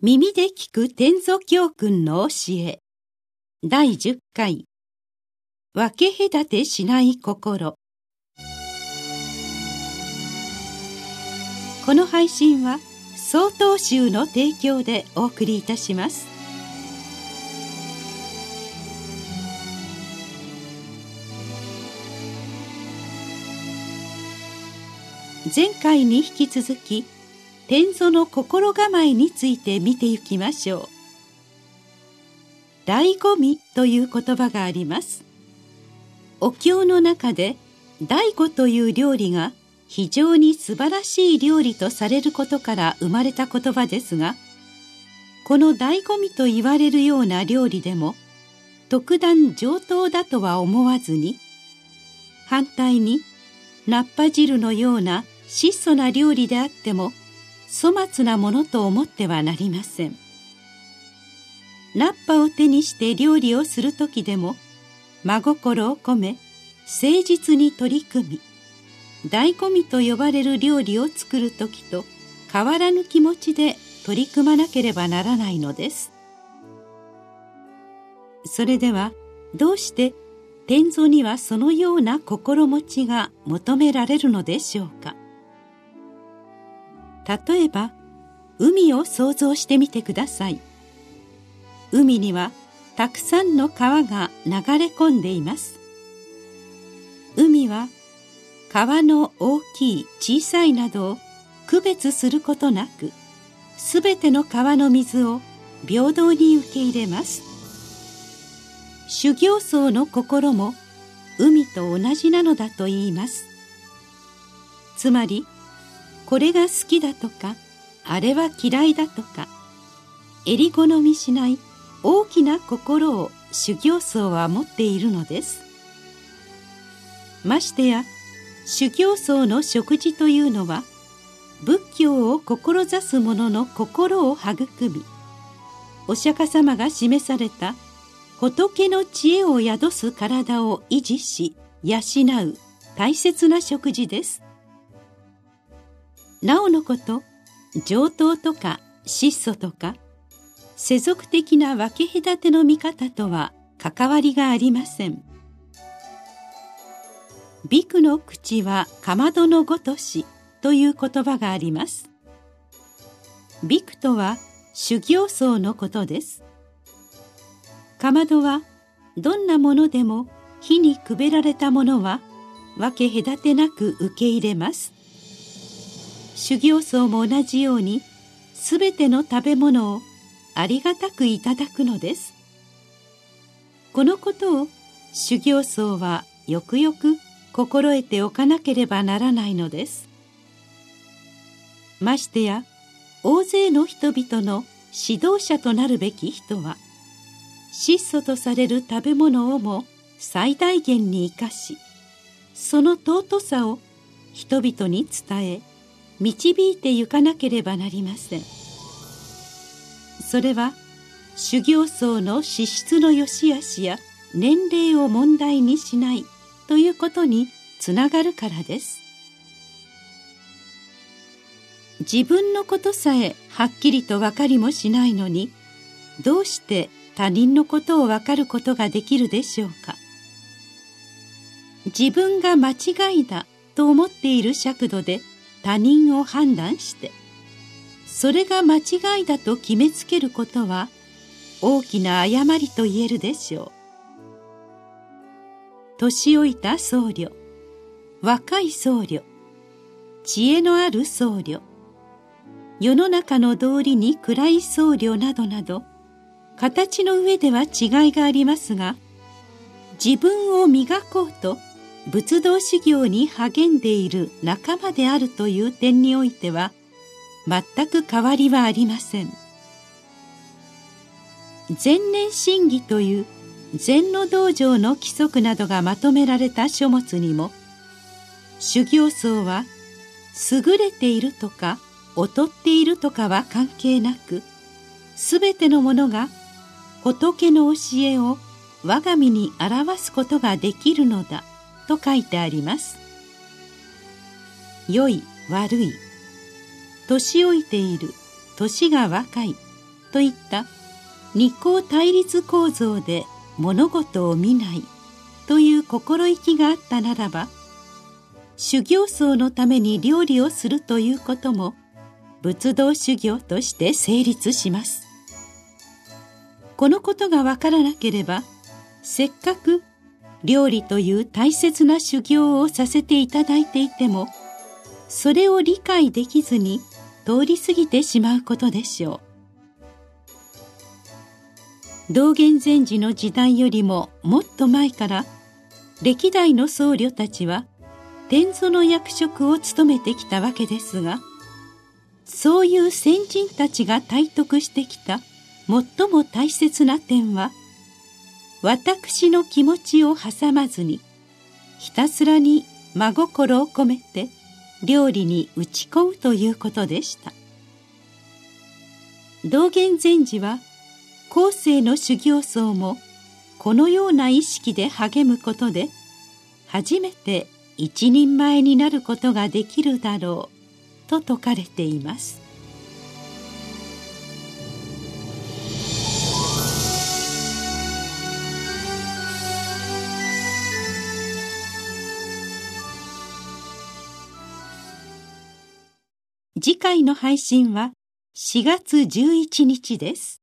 耳で聞く天祖教訓の教え。第10回。分け隔てしない心。この配信は曹洞宗の提供でお送りいたします。前回に引き続き天祖の心構えについて見ていきましょう。醍醐味という言葉があります。お経の中で醍醐という料理が非常に素晴らしい料理とされることから生まれた言葉ですがこの醍醐味と言われるような料理でも特段上等だとは思わずに反対にナッパ汁のような質素な料理であっても粗末なものと思ってはなりません。ナッパを手にして料理をする時でも真心を込め誠実に取り組み醍醐味と呼ばれる料理を作る時と変わらぬ気持ちで取り組まなければならないのです。それではどうして天蔵にはそのような心持ちが求められるのでしょうか。例えば海を想像してみてください。海にはたくさんの川が流れ込んでいます。海は川の大きい小さいなどを区別することなくすべての川の水を平等に受け入れます。修行僧の心も海と同じなのだと言います。つまりこれが好きだとかあれは嫌いだとか襟好みしない大きな心を修行僧は持っているのです。ましてや修行僧の食事というのは仏教を志す者の心を育みお釈迦様が示された仏の知恵を宿す体を維持し養う大切な食事です。なおのこと上等とか質素とか世俗的な分け隔ての見方とは関わりがありません。ビクの口はかまどのごとしという言葉があります。ビクとは修行僧のことです。かまどはどんなものでも火にくべられたものは分け隔てなく受け入れます。修行僧も同じようにすべての食べ物をありがたくいただくのです。このことを修行僧はよくよく心得ておかなければならないのです。ましてや大勢の人々の指導者となるべき人は質素とされる食べ物をも最大限に生かしその尊さを人々に伝え導いてゆかなければなりません。それは修行僧の資質の良し悪しや年齢を問題にしないということにつながるからです。自分のことさえはっきりと分かりもしないのにどうして他人のことを分かることができるでしょうか。自分が間違いだと思っている尺度で他人を判断してそれが間違いだと決めつけることは大きな誤りと言えるでしょう。年老いた僧侶若い僧侶知恵のある僧侶世の中の道理に暗い僧侶などなど形の上では違いがありますが自分を磨こうと仏道修行に励んでいる仲間であるという点においては全く変わりはありません。前年審議という禅の道場の規則などがまとめられた書物にも修行僧は優れているとか劣っているとかは関係なくすべてのものが仏の教えを我が身に表すことができるのだ。と書いてあります。良い悪い年老いている年が若いといった二項対立構造で物事を見ないという心意気があったならば修行僧のために料理をするということも仏道修行として成立します。このことがわからなければせっかく料理という大切な修行をさせていただいていてもそれを理解できずに通り過ぎてしまうことでしょう。道元禅師の時代よりももっと前から歴代の僧侶たちは天祖の役職を務めてきたわけですがそういう先人たちが体得してきた最も大切な点は私の気持ちを挟まずにひたすらに真心を込めて料理に打ち込むということでした。道元禅師は後世の修行僧もこのような意識で励むことで初めて一人前になることができるだろうと説かれています。次回の配信は4月11日です。